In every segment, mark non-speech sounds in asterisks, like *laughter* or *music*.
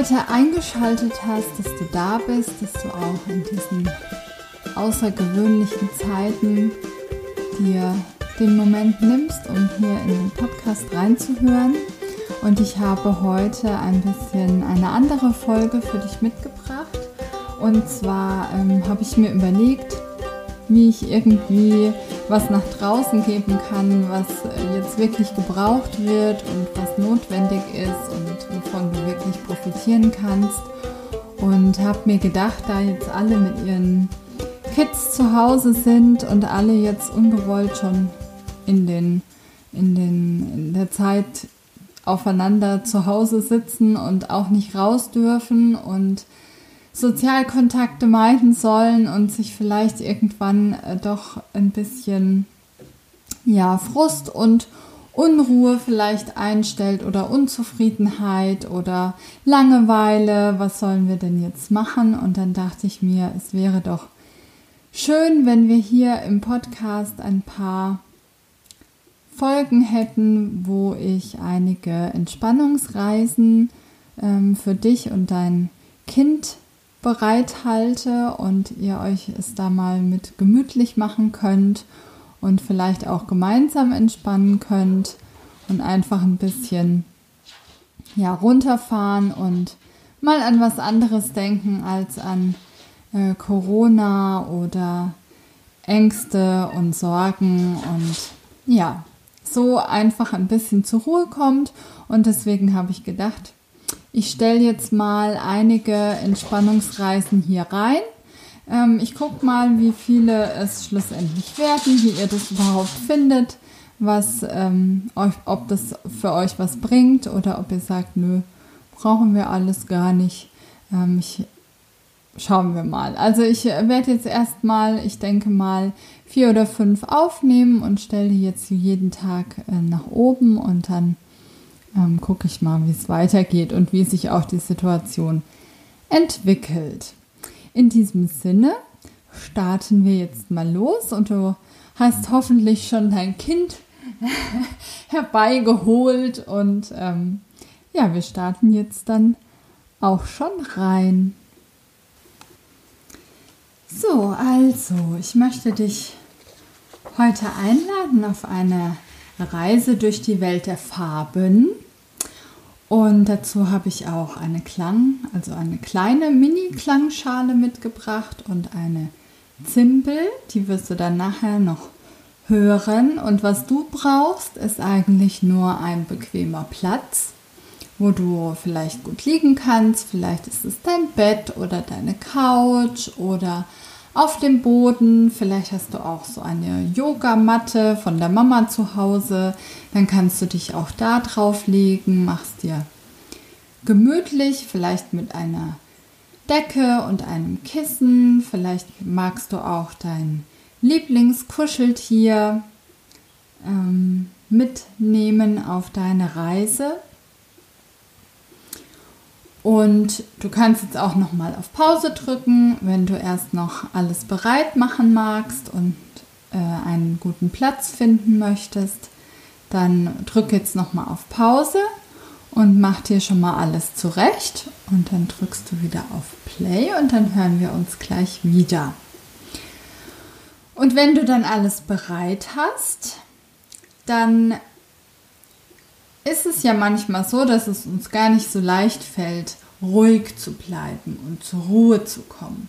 heute eingeschaltet hast, dass du da bist, dass du auch in diesen außergewöhnlichen Zeiten dir den Moment nimmst, um hier in den Podcast reinzuhören. Und ich habe heute ein bisschen eine andere Folge für dich mitgebracht. Und zwar ähm, habe ich mir überlegt, wie ich irgendwie was nach draußen geben kann, was äh, jetzt wirklich gebraucht wird und was notwendig ist und wovon du wirklich profitieren kannst. Und habe mir gedacht, da jetzt alle mit ihren Kids zu Hause sind und alle jetzt ungewollt schon in, den, in, den, in der Zeit aufeinander zu Hause sitzen und auch nicht raus dürfen und Sozialkontakte meiden sollen und sich vielleicht irgendwann äh, doch ein bisschen ja, Frust und Unruhe vielleicht einstellt oder Unzufriedenheit oder Langeweile, was sollen wir denn jetzt machen? Und dann dachte ich mir, es wäre doch schön, wenn wir hier im Podcast ein paar Folgen hätten, wo ich einige Entspannungsreisen ähm, für dich und dein Kind bereithalte und ihr euch es da mal mit gemütlich machen könnt und vielleicht auch gemeinsam entspannen könnt und einfach ein bisschen ja runterfahren und mal an was anderes denken als an äh, Corona oder Ängste und Sorgen und ja, so einfach ein bisschen zur Ruhe kommt. Und deswegen habe ich gedacht, ich stelle jetzt mal einige Entspannungsreisen hier rein. Ähm, ich gucke mal, wie viele es schlussendlich werden, wie ihr das überhaupt findet, was, ähm, euch, ob das für euch was bringt oder ob ihr sagt, nö, brauchen wir alles gar nicht. Ähm, ich, schauen wir mal. Also ich werde jetzt erstmal, ich denke mal, vier oder fünf aufnehmen und stelle jetzt jeden Tag äh, nach oben und dann ähm, gucke ich mal, wie es weitergeht und wie sich auch die Situation entwickelt. In diesem Sinne starten wir jetzt mal los und du hast hoffentlich schon dein Kind *laughs* herbeigeholt und ähm, ja, wir starten jetzt dann auch schon rein. So, also, ich möchte dich heute einladen auf eine Reise durch die Welt der Farben. Und dazu habe ich auch eine Klang, also eine kleine Mini-Klangschale mitgebracht und eine Zimbel. Die wirst du dann nachher noch hören. Und was du brauchst, ist eigentlich nur ein bequemer Platz, wo du vielleicht gut liegen kannst. Vielleicht ist es dein Bett oder deine Couch oder auf dem Boden. Vielleicht hast du auch so eine Yogamatte von der Mama zu Hause. Dann kannst du dich auch da drauf legen, machst dir gemütlich, vielleicht mit einer Decke und einem Kissen. Vielleicht magst du auch dein Lieblingskuscheltier ähm, mitnehmen auf deine Reise. Und du kannst jetzt auch noch mal auf Pause drücken, wenn du erst noch alles bereit machen magst und äh, einen guten Platz finden möchtest. Dann drück jetzt noch mal auf Pause und mach dir schon mal alles zurecht und dann drückst du wieder auf Play und dann hören wir uns gleich wieder. Und wenn du dann alles bereit hast, dann ist es ja manchmal so, dass es uns gar nicht so leicht fällt, ruhig zu bleiben und zur Ruhe zu kommen.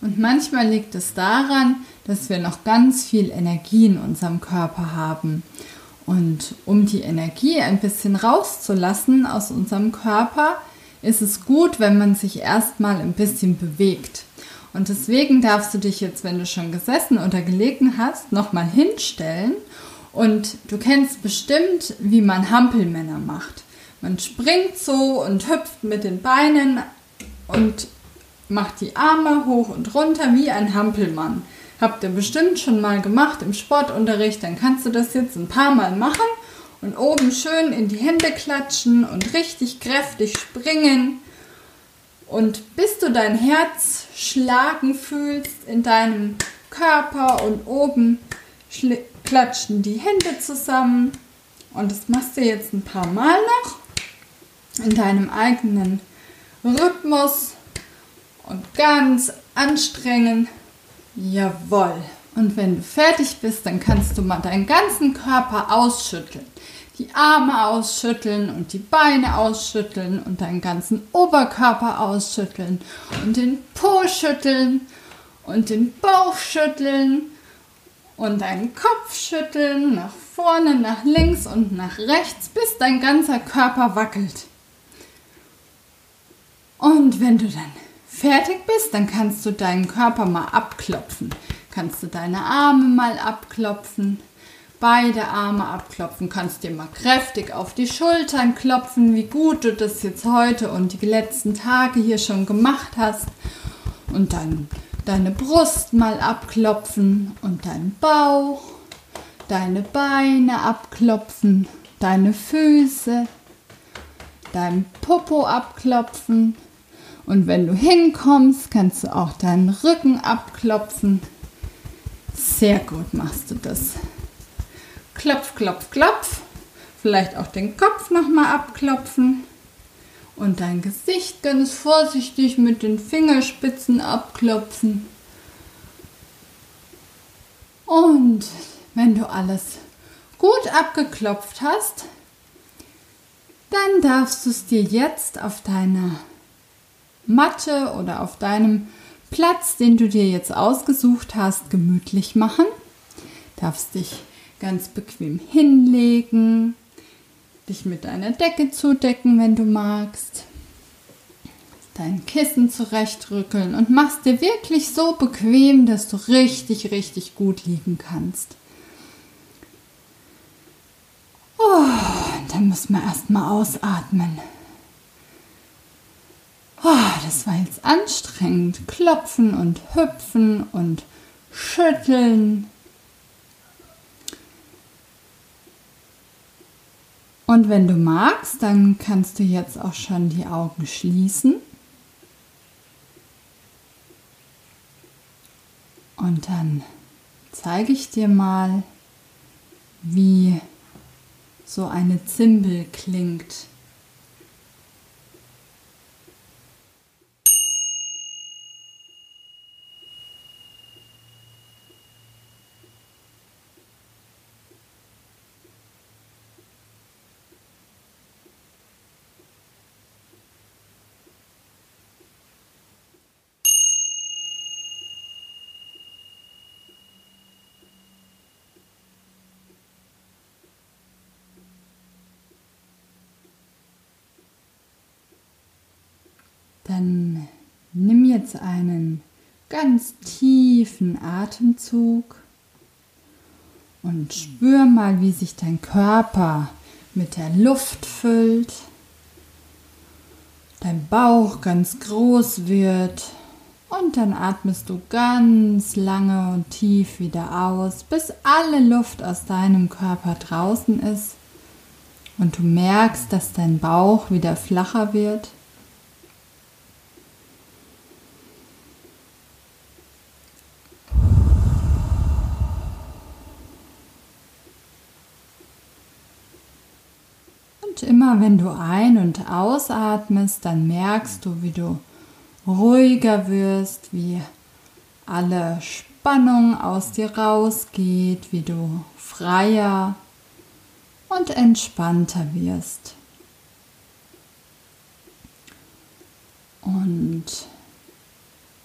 Und manchmal liegt es daran, dass wir noch ganz viel Energie in unserem Körper haben. Und um die Energie ein bisschen rauszulassen aus unserem Körper, ist es gut, wenn man sich erstmal ein bisschen bewegt. Und deswegen darfst du dich jetzt, wenn du schon gesessen oder gelegen hast, nochmal hinstellen und du kennst bestimmt, wie man Hampelmänner macht. Man springt so und hüpft mit den Beinen und macht die Arme hoch und runter wie ein Hampelmann. Habt ihr bestimmt schon mal gemacht im Sportunterricht, dann kannst du das jetzt ein paar Mal machen und oben schön in die Hände klatschen und richtig kräftig springen Und bis du dein Herz schlagen fühlst in deinem Körper und oben klatschen die Hände zusammen. Und das machst du jetzt ein paar Mal noch in deinem eigenen Rhythmus und ganz anstrengen. Jawohl. Und wenn du fertig bist, dann kannst du mal deinen ganzen Körper ausschütteln. Die Arme ausschütteln und die Beine ausschütteln und deinen ganzen Oberkörper ausschütteln und den Po schütteln und den Bauch schütteln und deinen Kopf schütteln nach vorne, nach links und nach rechts, bis dein ganzer Körper wackelt. Und wenn du dann fertig bist, dann kannst du deinen Körper mal abklopfen. Kannst du deine Arme mal abklopfen, beide Arme abklopfen, kannst dir mal kräftig auf die Schultern klopfen, wie gut du das jetzt heute und die letzten Tage hier schon gemacht hast. Und dann deine Brust mal abklopfen und deinen Bauch, deine Beine abklopfen, deine Füße, dein Popo abklopfen und wenn du hinkommst, kannst du auch deinen Rücken abklopfen. Sehr gut machst du das. Klopf, klopf, klopf. Vielleicht auch den Kopf nochmal abklopfen. Und dein Gesicht ganz vorsichtig mit den Fingerspitzen abklopfen. Und wenn du alles gut abgeklopft hast, dann darfst du es dir jetzt auf deiner Matte oder auf deinem Platz, den du dir jetzt ausgesucht hast, gemütlich machen. Darfst dich ganz bequem hinlegen, dich mit deiner Decke zudecken, wenn du magst. Dein Kissen zurechtrückeln und machst dir wirklich so bequem, dass du richtig, richtig gut liegen kannst. Oh, dann müssen wir erstmal ausatmen. Oh, das war jetzt anstrengend. Klopfen und hüpfen und schütteln. Und wenn du magst, dann kannst du jetzt auch schon die Augen schließen. Und dann zeige ich dir mal, wie so eine Zimbel klingt. Dann nimm jetzt einen ganz tiefen Atemzug und spür mal, wie sich dein Körper mit der Luft füllt, dein Bauch ganz groß wird und dann atmest du ganz lange und tief wieder aus, bis alle Luft aus deinem Körper draußen ist und du merkst, dass dein Bauch wieder flacher wird. Immer wenn du ein- und ausatmest, dann merkst du, wie du ruhiger wirst, wie alle Spannung aus dir rausgeht, wie du freier und entspannter wirst. Und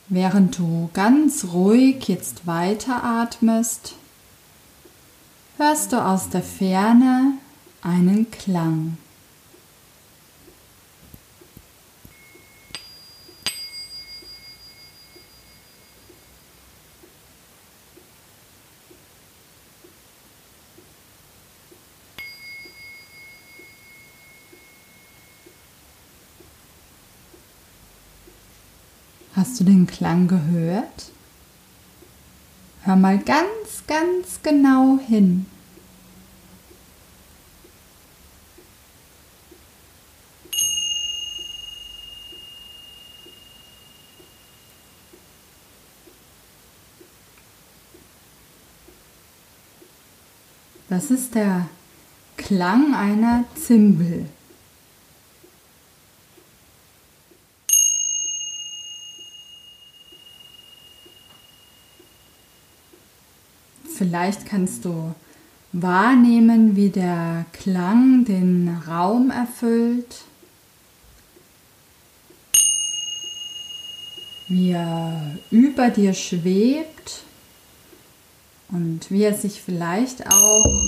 während du ganz ruhig jetzt weiteratmest, hörst du aus der Ferne einen Klang. Hast du den Klang gehört? Hör mal ganz, ganz genau hin. Das ist der Klang einer Zimbel. Vielleicht kannst du wahrnehmen, wie der Klang den Raum erfüllt, wie er über dir schwebt und wie er sich vielleicht auch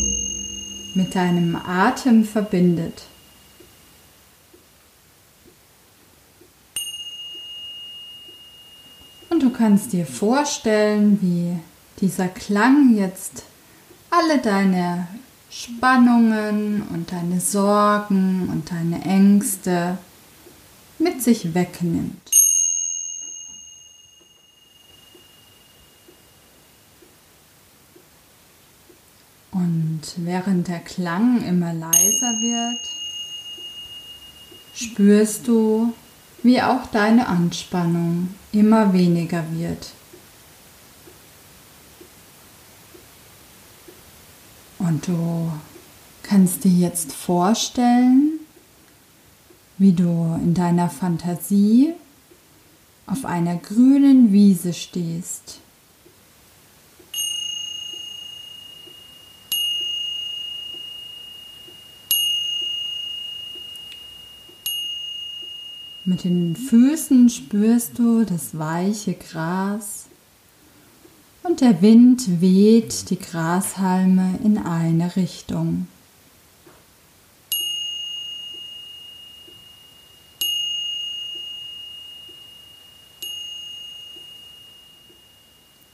mit deinem Atem verbindet. Und du kannst dir vorstellen, wie dieser Klang jetzt alle deine Spannungen und deine Sorgen und deine Ängste mit sich wegnimmt. Und während der Klang immer leiser wird, spürst du, wie auch deine Anspannung immer weniger wird. Und du kannst dir jetzt vorstellen, wie du in deiner Fantasie auf einer grünen Wiese stehst. Mit den Füßen spürst du das weiche Gras der Wind weht die Grashalme in eine Richtung.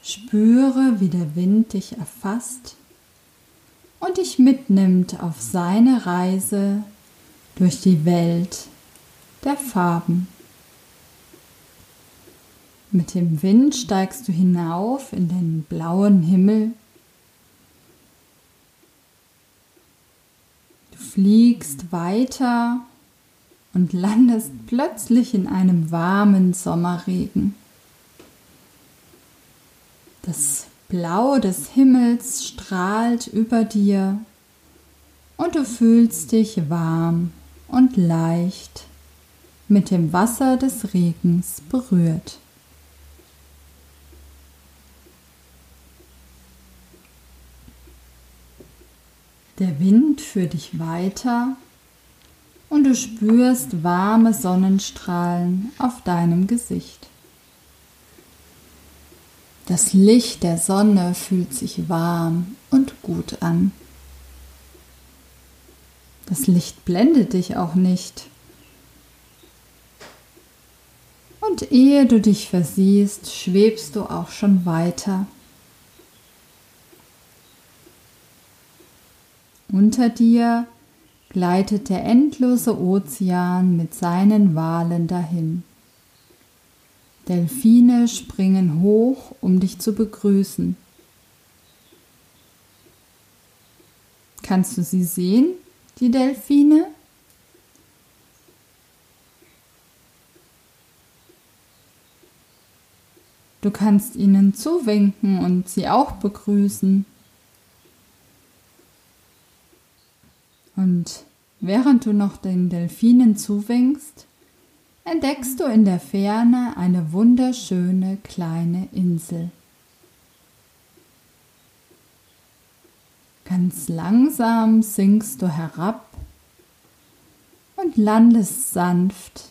Spüre, wie der Wind dich erfasst und dich mitnimmt auf seine Reise durch die Welt der Farben. Mit dem Wind steigst du hinauf in den blauen Himmel. Du fliegst weiter und landest plötzlich in einem warmen Sommerregen. Das Blau des Himmels strahlt über dir und du fühlst dich warm und leicht mit dem Wasser des Regens berührt. Der Wind führt dich weiter und du spürst warme Sonnenstrahlen auf deinem Gesicht. Das Licht der Sonne fühlt sich warm und gut an. Das Licht blendet dich auch nicht. Und ehe du dich versiehst, schwebst du auch schon weiter Unter dir gleitet der endlose Ozean mit seinen Walen dahin. Delfine springen hoch, um dich zu begrüßen. Kannst du sie sehen, die Delfine? Du kannst ihnen zuwinken und sie auch begrüßen. Und während du noch den Delfinen zuwinkst, entdeckst du in der Ferne eine wunderschöne kleine Insel. Ganz langsam sinkst du herab und landest sanft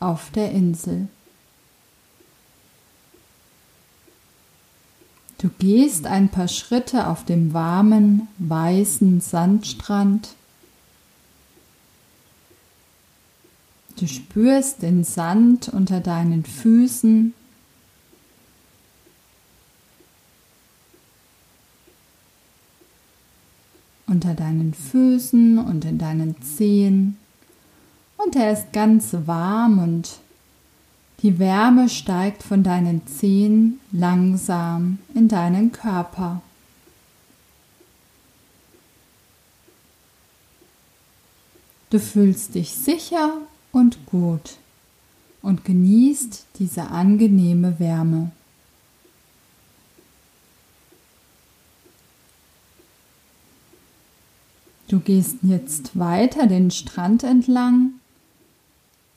auf der Insel. Du gehst ein paar Schritte auf dem warmen, weißen Sandstrand Du spürst den Sand unter deinen Füßen. Unter deinen Füßen und in deinen Zehen. Und er ist ganz warm und die Wärme steigt von deinen Zehen langsam in deinen Körper. Du fühlst dich sicher und gut und genießt diese angenehme Wärme. Du gehst jetzt weiter den Strand entlang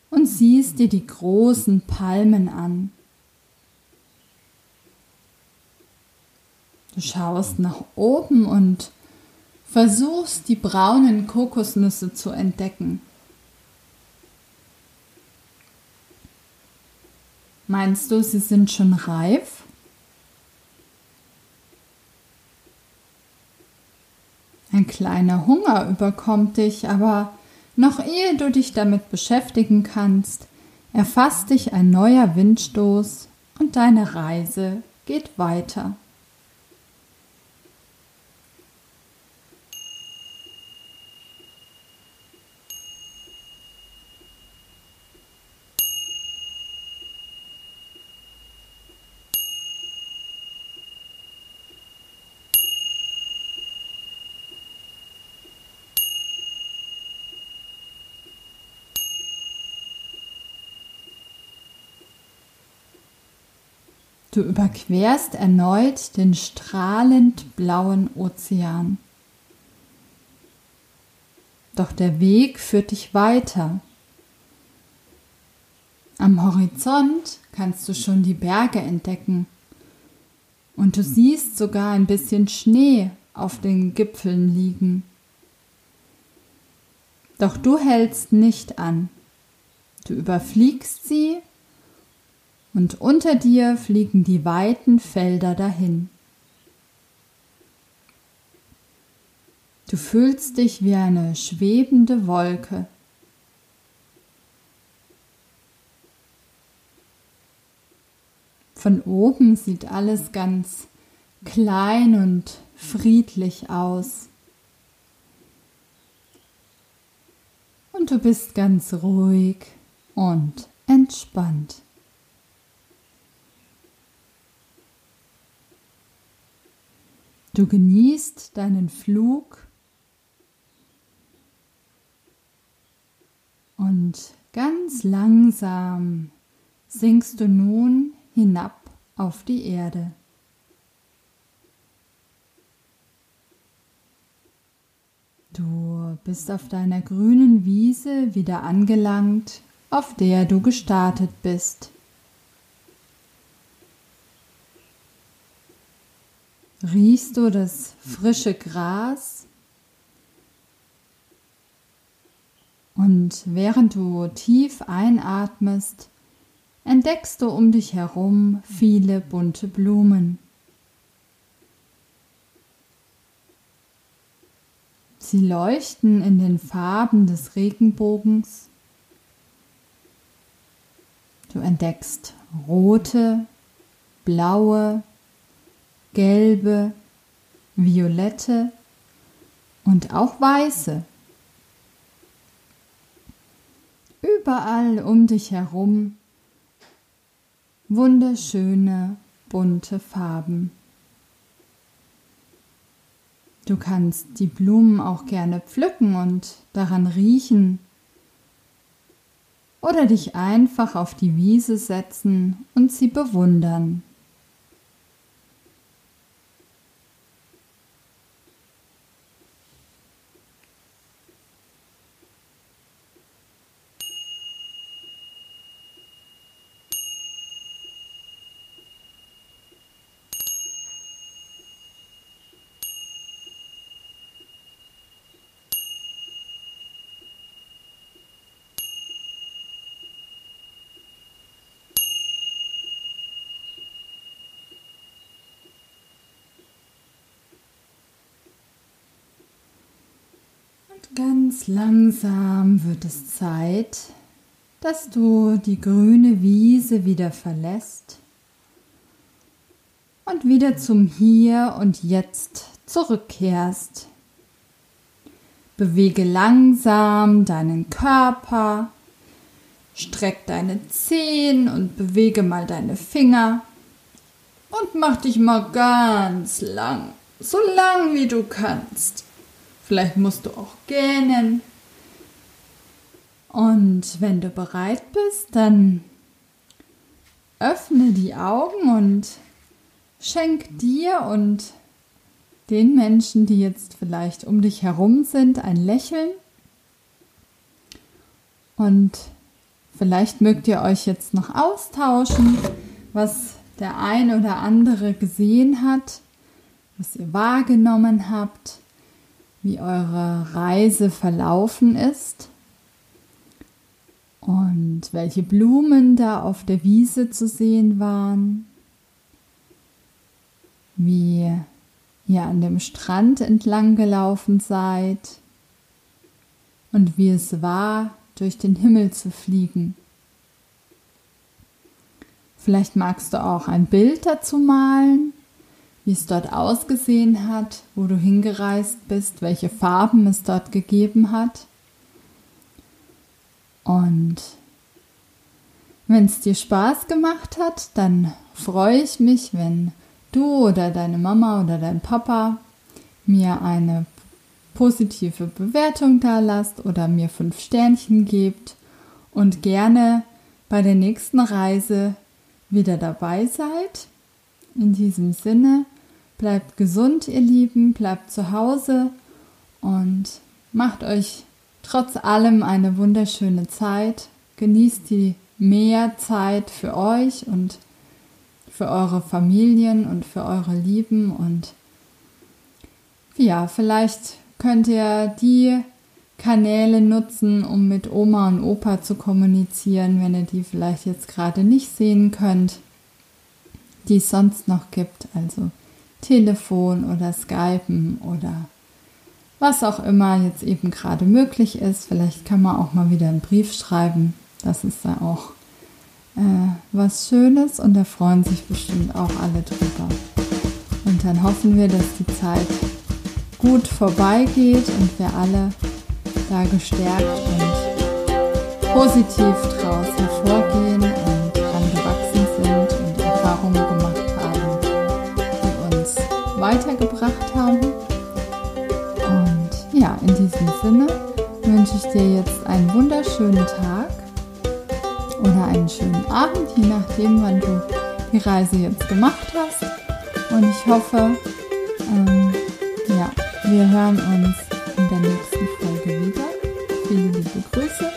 und siehst dir die großen Palmen an. Du schaust nach oben und versuchst die braunen Kokosnüsse zu entdecken. Meinst du, sie sind schon reif? Ein kleiner Hunger überkommt dich, aber noch ehe du dich damit beschäftigen kannst, erfasst dich ein neuer Windstoß und deine Reise geht weiter. Du überquerst erneut den strahlend blauen Ozean. Doch der Weg führt dich weiter. Am Horizont kannst du schon die Berge entdecken. Und du siehst sogar ein bisschen Schnee auf den Gipfeln liegen. Doch du hältst nicht an. Du überfliegst sie und unter dir fliegen die weiten Felder dahin. Du fühlst dich wie eine schwebende Wolke. Von oben sieht alles ganz klein und friedlich aus. Und du bist ganz ruhig und entspannt. Du genießt deinen Flug und ganz langsam sinkst du nun hinab auf die Erde. Du bist auf deiner grünen Wiese wieder angelangt, auf der du gestartet bist. Riechst du das frische Gras? Und während du tief einatmest, entdeckst du um dich herum viele bunte Blumen. Sie leuchten in den Farben des Regenbogens. Du entdeckst rote, blaue, gelbe, violette und auch weiße. Überall um dich herum wunderschöne, bunte Farben. Du kannst die Blumen auch gerne pflücken und daran riechen oder dich einfach auf die Wiese setzen und sie bewundern. Ganz langsam wird es Zeit, dass du die grüne Wiese wieder verlässt und wieder zum Hier und Jetzt zurückkehrst. Bewege langsam deinen Körper, streck deine Zehen und bewege mal deine Finger und mach dich mal ganz lang, so lang wie du kannst. Vielleicht musst du auch gähnen. Und wenn du bereit bist, dann öffne die Augen und schenk dir und den Menschen, die jetzt vielleicht um dich herum sind, ein Lächeln. Und vielleicht mögt ihr euch jetzt noch austauschen, was der ein oder andere gesehen hat, was ihr wahrgenommen habt, wie eure Reise verlaufen ist und welche Blumen da auf der Wiese zu sehen waren, wie ihr an dem Strand entlang gelaufen seid und wie es war, durch den Himmel zu fliegen. Vielleicht magst du auch ein Bild dazu malen, wie es dort ausgesehen hat, wo du hingereist bist, welche Farben es dort gegeben hat. Und wenn es dir Spaß gemacht hat, dann freue ich mich, wenn du oder deine Mama oder dein Papa mir eine positive Bewertung da lasst oder mir fünf Sternchen gebt und gerne bei der nächsten Reise wieder dabei seid. In diesem Sinne, bleibt gesund, ihr Lieben, bleibt zu Hause und macht euch trotz allem eine wunderschöne Zeit. Genießt die Mehrzeit für euch und für eure Familien und für eure Lieben und ja, vielleicht könnt ihr die Kanäle nutzen, um mit Oma und Opa zu kommunizieren, wenn ihr die vielleicht jetzt gerade nicht sehen könnt, die es sonst noch gibt, also Telefon oder Skypen oder was auch immer jetzt eben gerade möglich ist. Vielleicht kann man auch mal wieder einen Brief schreiben. Das ist da auch äh, was Schönes und da freuen sich bestimmt auch alle drüber. Und dann hoffen wir, dass die Zeit gut vorbeigeht und wir alle da gestärkt und positiv daraus hervorgehen weitergebracht haben. Und ja, in diesem Sinne wünsche ich dir jetzt einen wunderschönen Tag oder einen schönen Abend, je nachdem, wann du die Reise jetzt gemacht hast. Und ich hoffe, ähm, ja, wir hören uns in der nächsten Folge wieder. Viele liebe Grüße